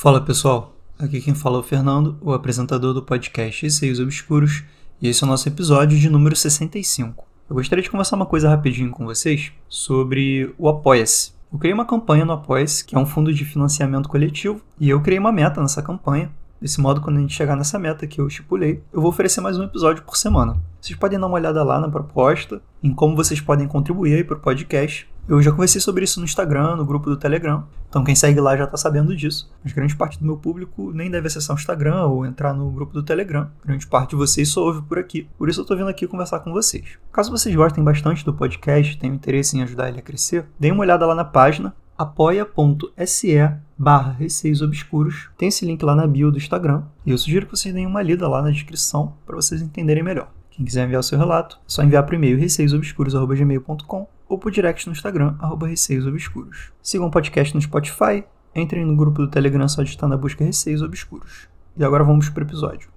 Fala pessoal, aqui quem fala é o Fernando, o apresentador do podcast Receios Obscuros, e esse é o nosso episódio de número 65. Eu gostaria de conversar uma coisa rapidinho com vocês sobre o Apoia-se. Eu criei uma campanha no Apoia-se, que é um fundo de financiamento coletivo, e eu criei uma meta nessa campanha Desse modo, quando a gente chegar nessa meta que eu estipulei, eu vou oferecer mais um episódio por semana. Vocês podem dar uma olhada lá na proposta, em como vocês podem contribuir para o podcast. Eu já conversei sobre isso no Instagram, no grupo do Telegram. Então quem segue lá já está sabendo disso. Mas grande parte do meu público nem deve acessar o Instagram ou entrar no grupo do Telegram. Grande parte de vocês só ouve por aqui. Por isso eu estou vindo aqui conversar com vocês. Caso vocês gostem bastante do podcast, tenham interesse em ajudar ele a crescer, deem uma olhada lá na página apoia.se barra Receios Obscuros. Tem esse link lá na bio do Instagram. E eu sugiro que vocês deem uma lida lá na descrição para vocês entenderem melhor. Quem quiser enviar o seu relato, é só enviar por e-mail receiosobscuros.gmail.com ou por direct no Instagram, arroba receiosobscuros. Sigam o podcast no Spotify, entrem no grupo do Telegram só digitando na busca Receios Obscuros. E agora vamos para o episódio.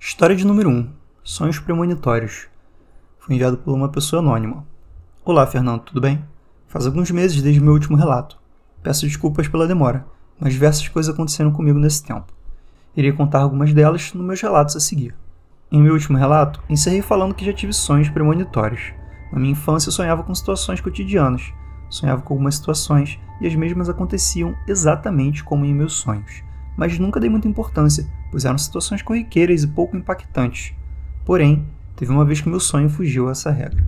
História de número 1. Sonhos premonitórios. Foi enviado por uma pessoa anônima. Olá, Fernando, tudo bem? Faz alguns meses desde meu último relato. Peço desculpas pela demora, mas diversas coisas aconteceram comigo nesse tempo. Irei contar algumas delas nos meus relatos a seguir. Em meu último relato, encerrei falando que já tive sonhos premonitórios. Na minha infância, eu sonhava com situações cotidianas. Sonhava com algumas situações e as mesmas aconteciam exatamente como em meus sonhos. Mas nunca dei muita importância, pois eram situações corriqueiras e pouco impactantes. Porém, teve uma vez que meu sonho fugiu a essa regra.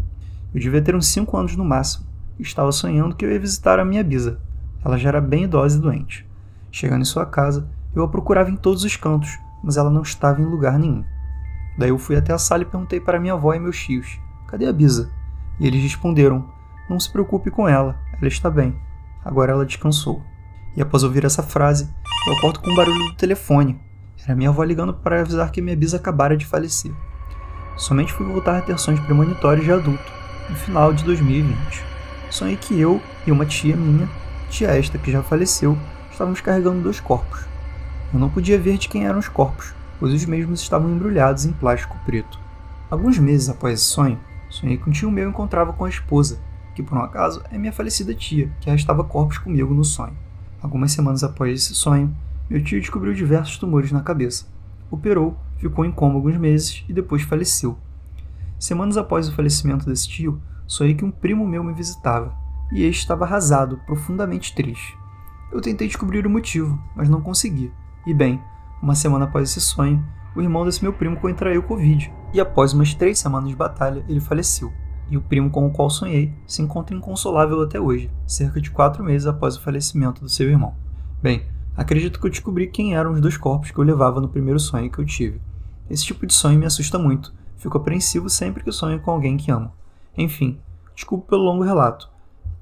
Eu devia ter uns 5 anos no máximo, estava sonhando que eu ia visitar a minha bisa. Ela já era bem idosa e doente. Chegando em sua casa, eu a procurava em todos os cantos, mas ela não estava em lugar nenhum. Daí eu fui até a sala e perguntei para minha avó e meus tios: Cadê a bisa? E eles responderam: Não se preocupe com ela, ela está bem. Agora ela descansou. E após ouvir essa frase, eu acordo com um barulho do telefone. Era minha avó ligando para avisar que minha bisa acabara de falecer. Somente fui voltar a ter sonhos premonitórios de adulto, no final de 2020 sonhei que eu e uma tia minha, tia esta que já faleceu, estávamos carregando dois corpos. Eu não podia ver de quem eram os corpos, pois os mesmos estavam embrulhados em plástico preto. Alguns meses após esse sonho, sonhei que um tio meu encontrava com a esposa, que por um acaso é minha falecida tia, que arrastava corpos comigo no sonho. Algumas semanas após esse sonho, meu tio descobriu diversos tumores na cabeça. Operou, ficou em coma alguns meses e depois faleceu. Semanas após o falecimento desse tio, sonhei que um primo meu me visitava, e este estava arrasado, profundamente triste. Eu tentei descobrir o motivo, mas não consegui. E bem, uma semana após esse sonho, o irmão desse meu primo contraiu Covid, e após umas três semanas de batalha, ele faleceu. E o primo com o qual sonhei se encontra inconsolável até hoje, cerca de quatro meses após o falecimento do seu irmão. Bem, acredito que eu descobri quem eram os dois corpos que eu levava no primeiro sonho que eu tive. Esse tipo de sonho me assusta muito, fico apreensivo sempre que sonho com alguém que amo. Enfim, desculpe pelo longo relato.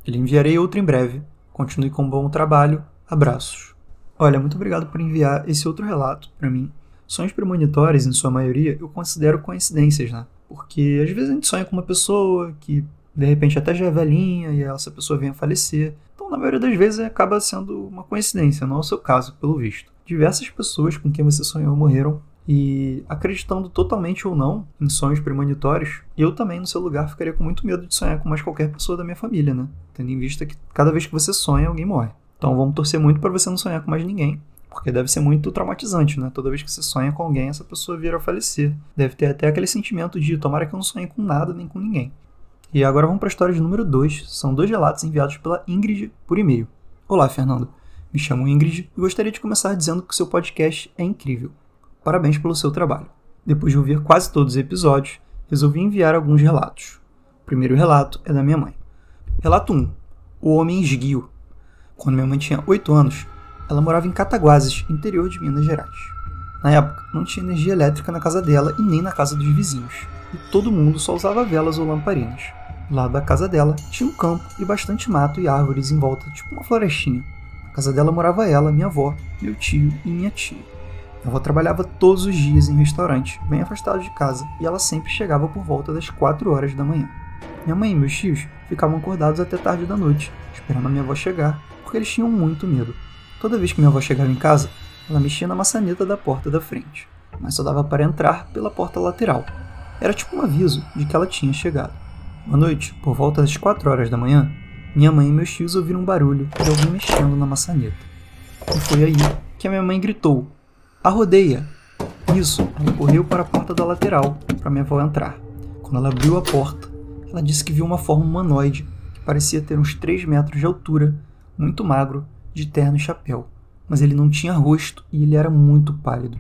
Lhe enviarei outro em breve. Continue com um bom trabalho. Abraços. Olha, muito obrigado por enviar esse outro relato para mim. Sonhos premonitórios, em sua maioria, eu considero coincidências, né? Porque às vezes a gente sonha com uma pessoa que de repente até já é velhinha e essa pessoa vem a falecer. Então, na maioria das vezes, acaba sendo uma coincidência, não é o seu caso, pelo visto. Diversas pessoas com quem você sonhou morreram e acreditando totalmente ou não em sonhos premonitórios, eu também, no seu lugar, ficaria com muito medo de sonhar com mais qualquer pessoa da minha família, né? Tendo em vista que cada vez que você sonha, alguém morre. Então vamos torcer muito para você não sonhar com mais ninguém, porque deve ser muito traumatizante, né? Toda vez que você sonha com alguém, essa pessoa vir a falecer. Deve ter até aquele sentimento de tomara que eu não sonhe com nada nem com ninguém. E agora vamos para a história de número 2. São dois relatos enviados pela Ingrid por e-mail. Olá, Fernando. Me chamo Ingrid e gostaria de começar dizendo que seu podcast é incrível. Parabéns pelo seu trabalho. Depois de ouvir quase todos os episódios, resolvi enviar alguns relatos. O primeiro relato é da minha mãe. Relato 1. O Homem Esguio. Quando minha mãe tinha 8 anos, ela morava em Cataguases, interior de Minas Gerais. Na época, não tinha energia elétrica na casa dela e nem na casa dos vizinhos, e todo mundo só usava velas ou lamparinas. Lá da casa dela tinha um campo e bastante mato e árvores em volta, tipo uma florestinha. Na casa dela morava ela, minha avó, meu tio e minha tia. Avó trabalhava todos os dias em restaurante, bem afastado de casa, e ela sempre chegava por volta das 4 horas da manhã. Minha mãe e meus tios ficavam acordados até tarde da noite, esperando a minha avó chegar, porque eles tinham muito medo. Toda vez que minha avó chegava em casa, ela mexia na maçaneta da porta da frente, mas só dava para entrar pela porta lateral. Era tipo um aviso de que ela tinha chegado. Uma noite, por volta das 4 horas da manhã, minha mãe e meus tios ouviram um barulho de alguém mexendo na maçaneta. E foi aí que a minha mãe gritou: A rodeia! Isso, ela correu para a porta da lateral para minha avó entrar. Quando ela abriu a porta, ela disse que viu uma forma humanoide que parecia ter uns 3 metros de altura, muito magro, de terno e chapéu, mas ele não tinha rosto e ele era muito pálido.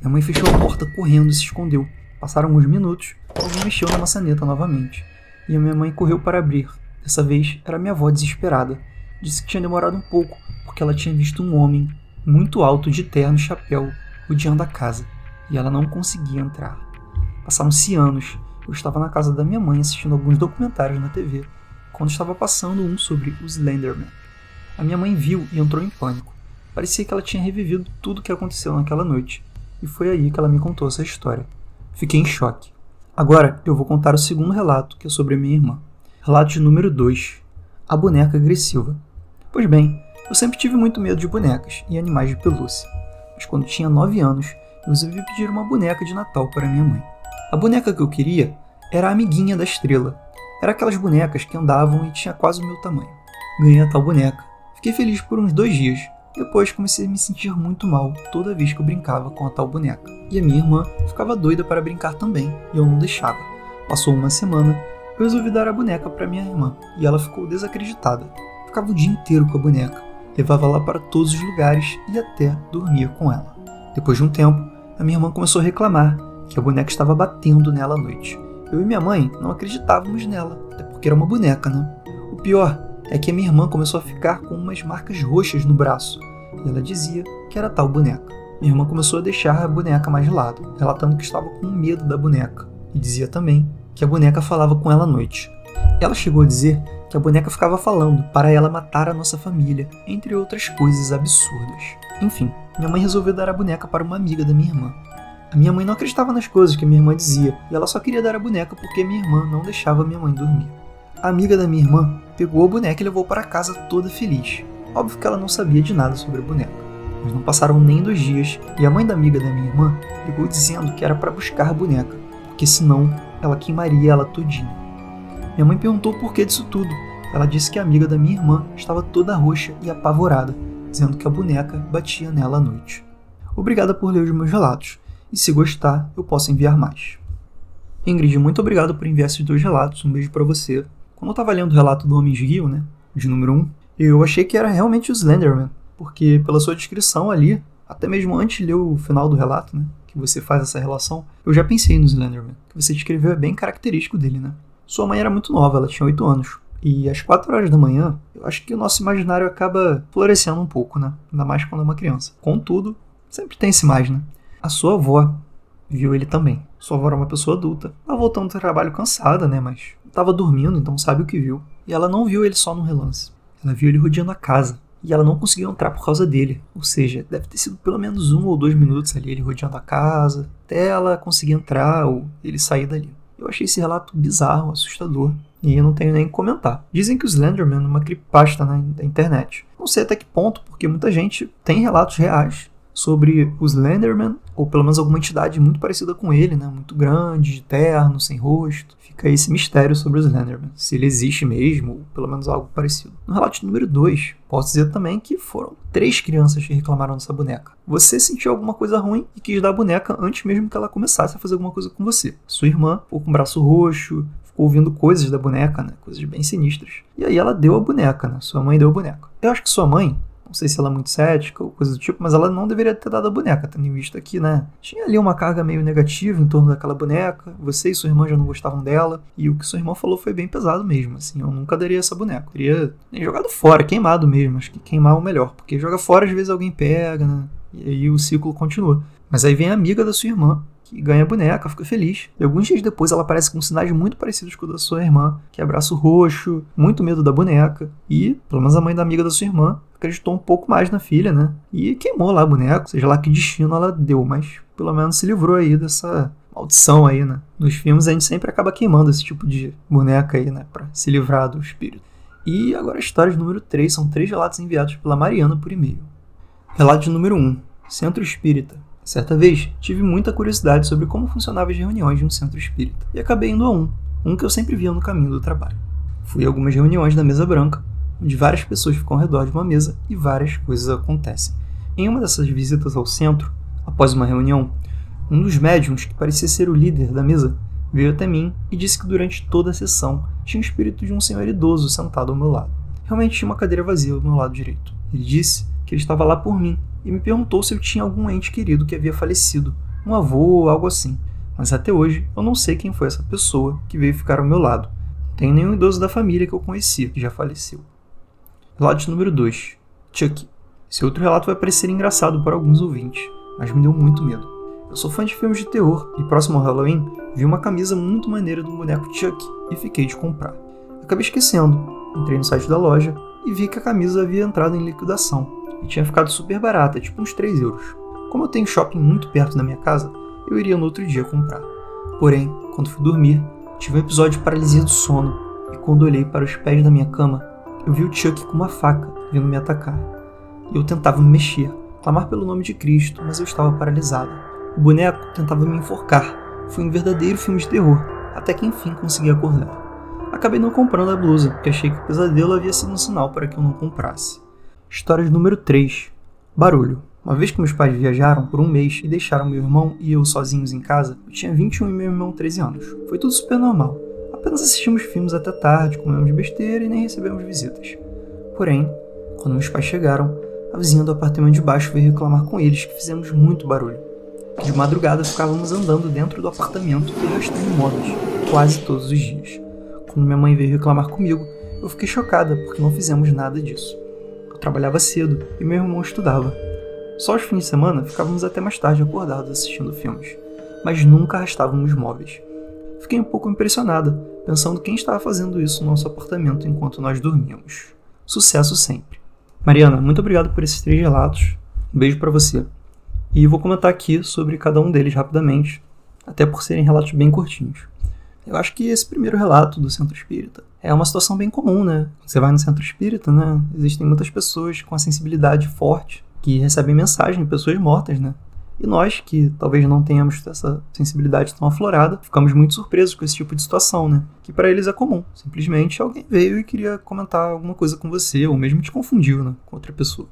Minha mãe fechou a porta correndo e se escondeu. Passaram alguns minutos, alguém mexeu na maçaneta novamente, e a minha mãe correu para abrir. Dessa vez era minha avó desesperada. Disse que tinha demorado um pouco, porque ela tinha visto um homem muito alto de terno e chapéu rodeando a casa, e ela não conseguia entrar. Passaram-se anos. Eu estava na casa da minha mãe assistindo alguns documentários na TV, quando estava passando um sobre os Slenderman. A minha mãe viu e entrou em pânico. Parecia que ela tinha revivido tudo o que aconteceu naquela noite, e foi aí que ela me contou essa história. Fiquei em choque. Agora eu vou contar o segundo relato, que é sobre minha irmã. Relato número 2: A boneca agressiva. Pois bem, eu sempre tive muito medo de bonecas e animais de pelúcia, mas quando tinha 9 anos, eu resolvi pedir uma boneca de Natal para minha mãe. A boneca que eu queria era a amiguinha da estrela. Era aquelas bonecas que andavam e tinha quase o meu tamanho. Ganhei a tal boneca. Fiquei feliz por uns dois dias, depois comecei a me sentir muito mal toda vez que eu brincava com a tal boneca. E a minha irmã ficava doida para brincar também, e eu não deixava. Passou uma semana, eu resolvi dar a boneca para minha irmã, e ela ficou desacreditada. Ficava o dia inteiro com a boneca, levava lá para todos os lugares e até dormia com ela. Depois de um tempo, a minha irmã começou a reclamar que a boneca estava batendo nela à noite. Eu e minha mãe não acreditávamos nela, até porque era uma boneca, né? O pior é que a minha irmã começou a ficar com umas marcas roxas no braço, e ela dizia que era tal boneca. Minha irmã começou a deixar a boneca mais de lado, relatando que estava com medo da boneca, e dizia também que a boneca falava com ela à noite. Ela chegou a dizer que a boneca ficava falando para ela matar a nossa família, entre outras coisas absurdas. Enfim, minha mãe resolveu dar a boneca para uma amiga da minha irmã. A minha mãe não acreditava nas coisas que minha irmã dizia, e ela só queria dar a boneca porque minha irmã não deixava minha mãe dormir. A amiga da minha irmã pegou a boneca e levou para casa toda feliz. Óbvio que ela não sabia de nada sobre a boneca. Mas não passaram nem dois dias e a mãe da amiga da minha irmã ligou dizendo que era para buscar a boneca, porque senão ela queimaria ela todinha. Minha mãe perguntou por que disso tudo. Ela disse que a amiga da minha irmã estava toda roxa e apavorada, dizendo que a boneca batia nela à noite. Obrigada por ler os meus relatos, e se gostar, eu posso enviar mais. Ingrid, muito obrigado por enviar esses dois relatos. Um beijo para você. Quando eu tava lendo o relato do Homem Rio, né, de número 1, eu achei que era realmente o Slenderman, porque pela sua descrição ali, até mesmo antes de ler o final do relato, né, que você faz essa relação, eu já pensei no Slenderman, que você descreveu é bem característico dele, né. Sua mãe era muito nova, ela tinha 8 anos, e às 4 horas da manhã, eu acho que o nosso imaginário acaba florescendo um pouco, né, ainda mais quando é uma criança. Contudo, sempre tem esse mais, né. A sua avó viu ele também. Sua avó era uma pessoa adulta. Ela voltando do trabalho cansada, né, mas estava dormindo, então sabe o que viu. E ela não viu ele só no relance. Ela viu ele rodeando a casa. E ela não conseguiu entrar por causa dele. Ou seja, deve ter sido pelo menos um ou dois minutos ali, ele rodeando a casa, até ela conseguir entrar ou ele sair dali. Eu achei esse relato bizarro, assustador, e eu não tenho nem que comentar. Dizem que o Slenderman é uma creepypasta na internet. Não sei até que ponto, porque muita gente tem relatos reais sobre o Slenderman, ou pelo menos alguma entidade muito parecida com ele, né? Muito grande, de terno, sem rosto. Fica esse mistério sobre o Slenderman, se ele existe mesmo, ou pelo menos algo parecido. No relato número 2, posso dizer também que foram três crianças que reclamaram dessa boneca. Você sentiu alguma coisa ruim e quis dar a boneca antes mesmo que ela começasse a fazer alguma coisa com você. Sua irmã ficou com o braço roxo, ficou ouvindo coisas da boneca, né? Coisas bem sinistras. E aí ela deu a boneca, né? Sua mãe deu a boneca. Eu acho que sua mãe não sei se ela é muito cética ou coisa do tipo, mas ela não deveria ter dado a boneca, tendo visto aqui, né? Tinha ali uma carga meio negativa em torno daquela boneca. Você e sua irmã já não gostavam dela. E o que sua irmã falou foi bem pesado mesmo. Assim, eu nunca daria essa boneca. Eu teria jogado fora, queimado mesmo. Acho que queimar é o melhor. Porque joga fora, às vezes alguém pega, né? E aí o ciclo continua. Mas aí vem a amiga da sua irmã, que ganha a boneca, fica feliz. E alguns dias depois ela aparece com sinais muito parecidos com o da sua irmã, que é roxo, muito medo da boneca. E, pelo menos a mãe da amiga da sua irmã, acreditou um pouco mais na filha, né? E queimou lá a boneca, seja lá que destino ela deu, mas pelo menos se livrou aí dessa maldição aí, né? Nos filmes a gente sempre acaba queimando esse tipo de boneca aí, né? Pra se livrar do espírito. E agora a história de número 3 são três relatos enviados pela Mariana por e-mail. Relato número 1: Centro Espírita. Certa vez, tive muita curiosidade sobre como funcionavam as reuniões de um centro espírita, e acabei indo a um, um que eu sempre via no caminho do trabalho. Fui a algumas reuniões da mesa branca, onde várias pessoas ficam ao redor de uma mesa e várias coisas acontecem. Em uma dessas visitas ao centro, após uma reunião, um dos médiums, que parecia ser o líder da mesa, veio até mim e disse que durante toda a sessão tinha o espírito de um senhor idoso sentado ao meu lado. Realmente tinha uma cadeira vazia ao meu lado direito. Ele disse que ele estava lá por mim e me perguntou se eu tinha algum ente querido que havia falecido, um avô ou algo assim. Mas até hoje eu não sei quem foi essa pessoa que veio ficar ao meu lado. Não tenho nenhum idoso da família que eu conhecia que já faleceu. Relato número 2. Chuck. Esse outro relato vai parecer engraçado para alguns ouvintes, mas me deu muito medo. Eu sou fã de filmes de terror e próximo ao Halloween vi uma camisa muito maneira do boneco Chuck e fiquei de comprar. Acabei esquecendo, entrei no site da loja e vi que a camisa havia entrado em liquidação e tinha ficado super barata, tipo uns 3 euros. Como eu tenho shopping muito perto da minha casa, eu iria no outro dia comprar. Porém, quando fui dormir, tive um episódio de paralisia do sono e quando olhei para os pés da minha cama, eu vi o Chuck com uma faca vindo me atacar. Eu tentava me mexer, clamar pelo nome de Cristo, mas eu estava paralisada. O boneco tentava me enforcar. Foi um verdadeiro filme de terror, até que enfim consegui acordar. Acabei não comprando a blusa, porque achei que o pesadelo havia sido um sinal para que eu não comprasse. História número 3. Barulho. Uma vez que meus pais viajaram por um mês e deixaram meu irmão e eu sozinhos em casa, eu tinha 21 e meu irmão 13 anos. Foi tudo super normal. Apenas assistimos filmes até tarde, comemos besteira e nem recebemos visitas. Porém, quando meus pais chegaram, a vizinha do apartamento de baixo veio reclamar com eles que fizemos muito barulho. De madrugada ficávamos andando dentro do apartamento e arrastando móveis, quase todos os dias. Quando minha mãe veio reclamar comigo, eu fiquei chocada porque não fizemos nada disso. Trabalhava cedo e meu irmão estudava, só os fins de semana ficávamos até mais tarde acordados assistindo filmes, mas nunca arrastávamos móveis. Fiquei um pouco impressionada, pensando quem estava fazendo isso no nosso apartamento enquanto nós dormíamos. Sucesso sempre. Mariana, muito obrigado por esses três relatos. Um beijo para você. E vou comentar aqui sobre cada um deles rapidamente, até por serem relatos bem curtinhos. Eu acho que esse primeiro relato do centro espírita é uma situação bem comum, né? Você vai no centro espírita, né? Existem muitas pessoas com a sensibilidade forte que recebem mensagem de pessoas mortas, né? E nós, que talvez não tenhamos essa sensibilidade tão aflorada, ficamos muito surpresos com esse tipo de situação, né? Que para eles é comum. Simplesmente alguém veio e queria comentar alguma coisa com você, ou mesmo te confundiu, né? Com outra pessoa.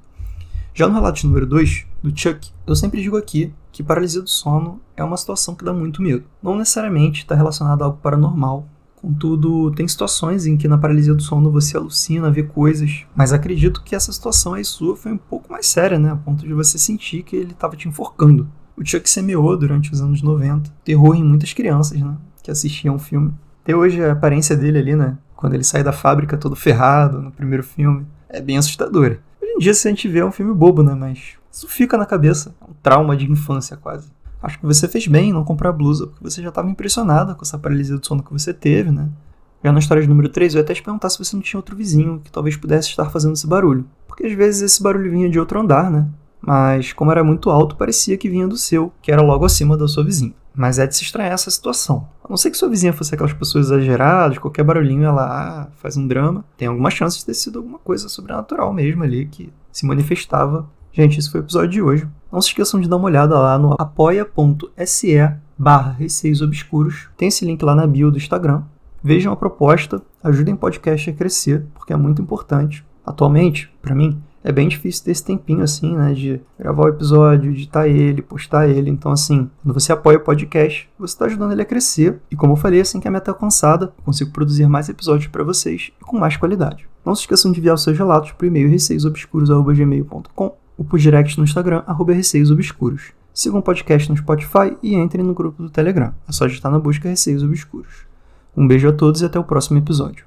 Já no relato número 2, do Chuck, eu sempre digo aqui que paralisia do sono é uma situação que dá muito medo. Não necessariamente está relacionada a algo paranormal, Contudo, tem situações em que na paralisia do sono você alucina, vê coisas, mas acredito que essa situação aí sua foi um pouco mais séria, né? A ponto de você sentir que ele estava te enforcando. O Chuck semeou durante os anos 90 terror em muitas crianças, né? Que assistiam o filme. Até hoje a aparência dele ali, né? Quando ele sai da fábrica todo ferrado no primeiro filme, é bem assustadora. Se a gente vê, é um filme bobo, né? Mas isso fica na cabeça. É um trauma de infância quase. Acho que você fez bem em não comprar blusa, porque você já estava impressionada com essa paralisia do sono que você teve, né? Já na história de número 3, eu ia até te perguntar se você não tinha outro vizinho que talvez pudesse estar fazendo esse barulho. Porque às vezes esse barulho vinha de outro andar, né? Mas como era muito alto, parecia que vinha do seu, que era logo acima da sua vizinha. Mas é de se estranhar essa situação. A não ser que sua vizinha fosse aquelas pessoas exageradas, qualquer barulhinho ela ah, faz um drama. Tem alguma chance de ter sido alguma coisa sobrenatural mesmo ali que se manifestava Gente, esse foi o episódio de hoje. Não se esqueçam de dar uma olhada lá no apoia.se barra Receios Obscuros. Tem esse link lá na bio do Instagram. Vejam a proposta, ajudem o podcast a crescer, porque é muito importante. Atualmente, para mim, é bem difícil ter esse tempinho assim, né, de gravar o episódio, editar ele, postar ele. Então, assim, quando você apoia o podcast, você está ajudando ele a crescer. E como eu falei, assim que a meta é alcançada, eu consigo produzir mais episódios para vocês e com mais qualidade. Não se esqueçam de enviar os seus relatos por e-mail receiosobscuros.gmail.com ou por direct no Instagram, arroba Receios Obscuros. Sigam o podcast no Spotify e entrem no grupo do Telegram. É só digitar na busca Receios Obscuros. Um beijo a todos e até o próximo episódio.